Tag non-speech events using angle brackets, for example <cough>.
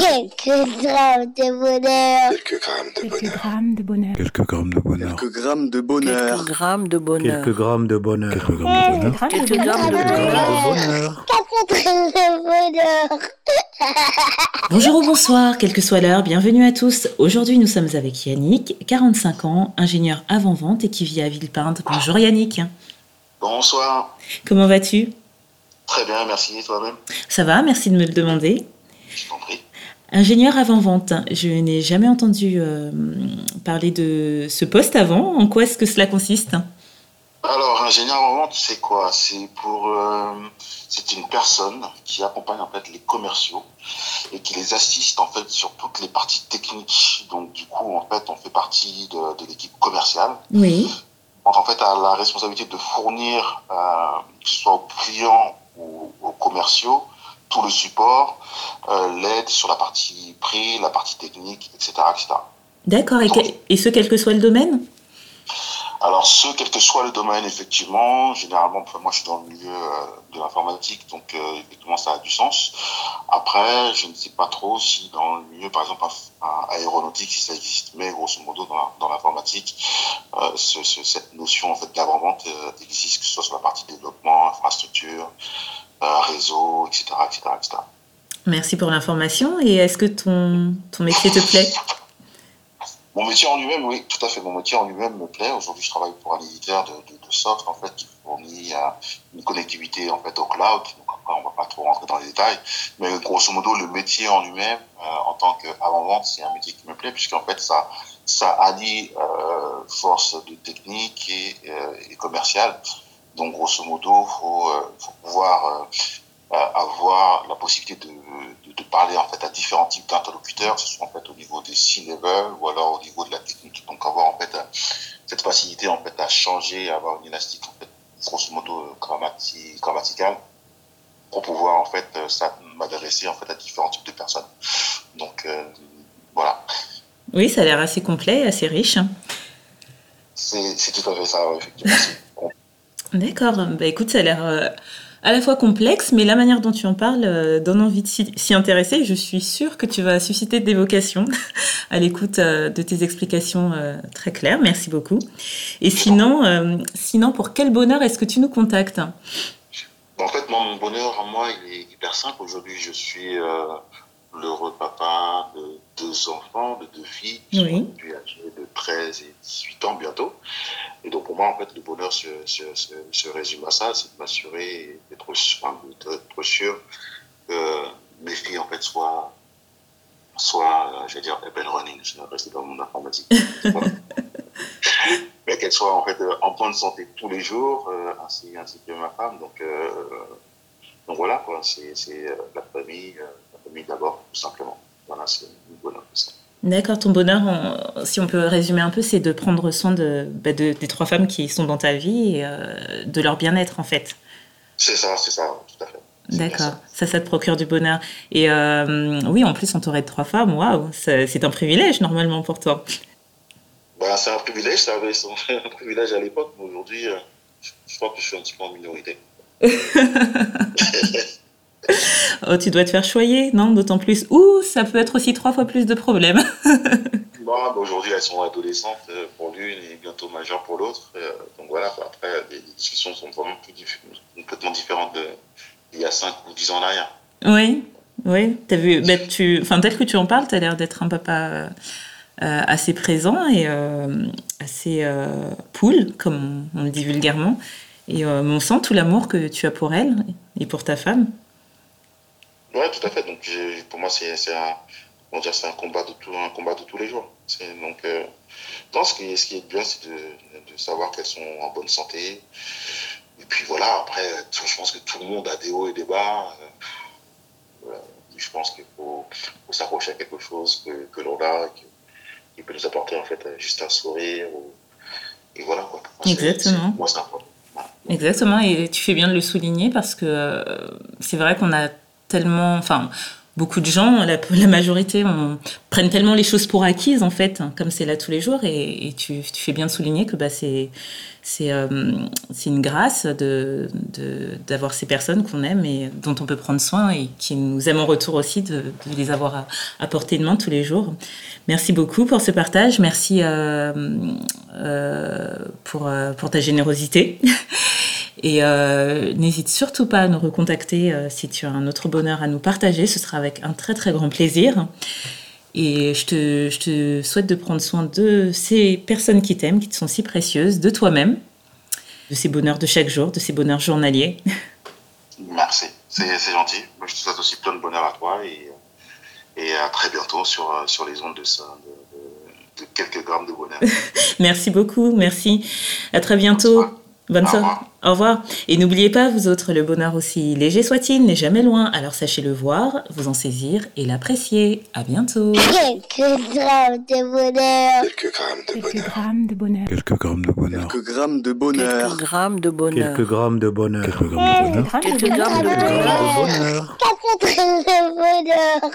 Quelques grammes de bonheur. Quelques grammes de Quelques bonheur. grammes de bonheur. Quelques grammes de bonheur. Quelques grammes de bonheur. Quelques grammes de bonheur. Quelques grammes de bonheur. Quelques grammes de bonheur. Quelques grammes de Quelques bonheur. grammes de bonheur. Quatre grammes de bonheur. Bonjour ou bonsoir, quelle que soit l'heure, bienvenue à tous. Aujourd'hui, nous sommes avec Yannick, 45 ans, ingénieur avant-vente et qui vit à Villepinte. Bonjour Yannick. Bonsoir. Comment vas-tu Très bien, merci. Toi-même Ça va, merci de me le demander. Je t'en prie. Ingénieur avant-vente, je n'ai jamais entendu euh, parler de ce poste avant. En quoi est-ce que cela consiste? Alors, ingénieur en vente, c'est quoi? C'est pour, euh, c'est une personne qui accompagne en fait les commerciaux et qui les assiste en fait sur toutes les parties techniques. Donc, du coup, en fait, on fait partie de, de l'équipe commerciale. Oui. Donc, en fait, a la responsabilité de fournir, euh, que ce soit aux clients ou aux commerciaux, tout le support, euh, l'aide sur la partie prix, la partie technique, etc., etc. D'accord, et, ce, quel que soit le domaine? Alors, ce, quel que soit le domaine, effectivement, généralement, moi je suis dans le milieu euh, de l'informatique, donc euh, effectivement ça a du sens. Après, je ne sais pas trop si dans le milieu, par exemple, aéronautique, si ça existe, mais grosso modo, dans l'informatique, euh, ce- ce- cette notion en fait, d'avant-vente existe, que ce soit sur la partie développement, infrastructure, réseau, etc., etc., etc. Merci pour l'information. Et est-ce que ton, ton métier te plaît? Mon métier en lui-même, oui, tout à fait. Mon métier en lui-même me plaît. Aujourd'hui, je travaille pour un éditeur de, de, de soft, en fait, qui fournit euh, une connectivité, en fait, au cloud. Donc, après, on va pas trop rentrer dans les détails. Mais grosso modo, le métier en lui-même, euh, en tant qu'avant-vente, c'est un métier qui me plaît, puisqu'en fait, ça, ça allie euh, force de technique et, euh, et commerciale. Donc, grosso modo, faut, euh, faut pouvoir euh, avoir la possibilité de, de, de parler en fait à différents types d'interlocuteurs, que ce soit en fait au niveau des C-level ou alors au niveau de la technique. Donc avoir en fait euh, cette facilité en fait à changer, à avoir une élastique en fait grosso modo grammati- grammaticale pour pouvoir en fait m'adresser en fait à différents types de personnes. Donc euh, voilà, Oui, ça a l'air assez complet, assez riche. c'est c'est tout à fait ça, effectivement. <laughs> D'accord. Bah écoute, ça a l'air euh, à la fois complexe, mais la manière dont tu en parles euh, donne envie de s'y intéresser. Je suis sûre que tu vas susciter des vocations <laughs> à l'écoute euh, de tes explications très claires. Merci beaucoup. Et sinon, sinon pour quel bonheur est-ce que tu nous contactes? En fait, mon bonheur moi, il est hyper simple. Aujourd'hui, je suis l'heureux papa de deux enfants, de deux filles, qui Oui. sont âgées de 13 et 18 ans bientôt. Et donc, pour moi, en fait, le bonheur se, se, se, se résume à ça, c'est de m'assurer d'être enfin, sûr que mes filles, en fait, soient, soient je vais dire, and running, je vais rester dans le monde informatique. <laughs> Mais qu'elles soient, en fait, euh, en bonne santé tous les jours, euh, ainsi, ainsi que ma femme. Donc, euh, donc voilà, quoi, c'est euh, la famille, la famille d'abord, tout simplement. Voilà, c'est le bonheur de ça. D'accord, ton bonheur, on- si on peut résumer un peu, c'est de prendre soin de, bah, de- des trois femmes qui sont dans ta vie et euh, de leur bien-être en fait. C'est ça, c'est ça, tout à fait. D'accord, ça. ça, ça te procure du bonheur. Et euh, oui, en plus, entouré de trois femmes, waouh, c'est un privilège normalement pour toi. Ben, c'est un privilège, ça avait son <laughs> un privilège à l'époque, mais aujourd'hui, euh, je, je crois que je suis un petit peu en minorité. <laughs> <laughs> Oh, tu dois te faire choyer, non? D'autant plus. Ou ça peut être aussi trois fois plus de problèmes. Bon, <laughs> ben, aujourd'hui, elles sont adolescentes euh, pour l'une et bientôt majeures pour l'autre. Euh, donc voilà, après, les, discussions sont vraiment plus diff- complètement différentes de, il y a 5 ou 10 ans en arrière. oui, oui. T'as vu, bah, tu, enfin, tel que tu en parles, tu as l'air d'être un papa euh, assez présent et euh, assez euh, cool, comme on, on le dit vulgairement. Et on sent tout l'amour que tu as pour elle et pour ta femme. Ouais, tout à fait. Donc, pour moi, c'est c'est un, comment dire, c'est un combat de tout, un combat de tous les jours. Donc, euh, non, ce qui, est, ce qui est bien, c'est de, de savoir qu'elles sont en bonne santé. Et puis voilà. Après, je pense que tout le monde a des hauts et des bas. Euh, voilà. Je pense qu'il faut, faut s'accrocher à quelque chose que, que l'on a, qui, qui peut nous apporter en fait juste un sourire. Ou, et voilà quoi. Exactement. Moi, c'est. Exactement, et tu fais bien de le souligner parce que euh, c'est vrai qu'on a tellement, enfin, beaucoup de gens, la, la majorité, on, prennent tellement les choses pour acquises, en fait, comme c'est là tous les jours. Et, et tu, tu, fais bien de souligner que bah, c'est euh, une grâce d'avoir de, d'avoir ces personnes qu'on aime et dont on peut prendre soin et qui nous aiment en retour aussi de, de les avoir à, à, portée de main tous les jours. Merci beaucoup pour ce partage. Merci euh, euh, pour, euh, pour ta générosité. <laughs> Et euh, n'hésite surtout pas à nous recontacter euh, si tu as un autre bonheur à nous partager. Ce sera avec un très très grand plaisir. Et je te, je te souhaite de prendre soin de ces personnes qui t'aiment, qui te sont si précieuses, de toi-même, de ces bonheurs de chaque jour, de ces bonheurs journaliers. <laughs> Merci, c'est gentil. Moi, je te souhaite aussi plein de bonheur à toi et, et à très bientôt sur, sur les ondes de, ça, de, de, de quelques grammes de bonheur. <laughs> merci beaucoup, merci. À très bientôt. Bonne soirée. Au revoir. Et n'oubliez pas, vous autres, le bonheur aussi léger soit-il n'est jamais loin. Alors sachez le voir, vous en saisir et l'apprécier. À bientôt. Quelques grammes de bonheur. Quelques grammes de bonheur. Quelques grammes de bonheur. Quelques grammes de bonheur. Quelques grammes de bonheur. Quelques grammes de bonheur. Quelques grammes de bonheur. Quelques grammes de bonheur. Quelques grammes de bonheur.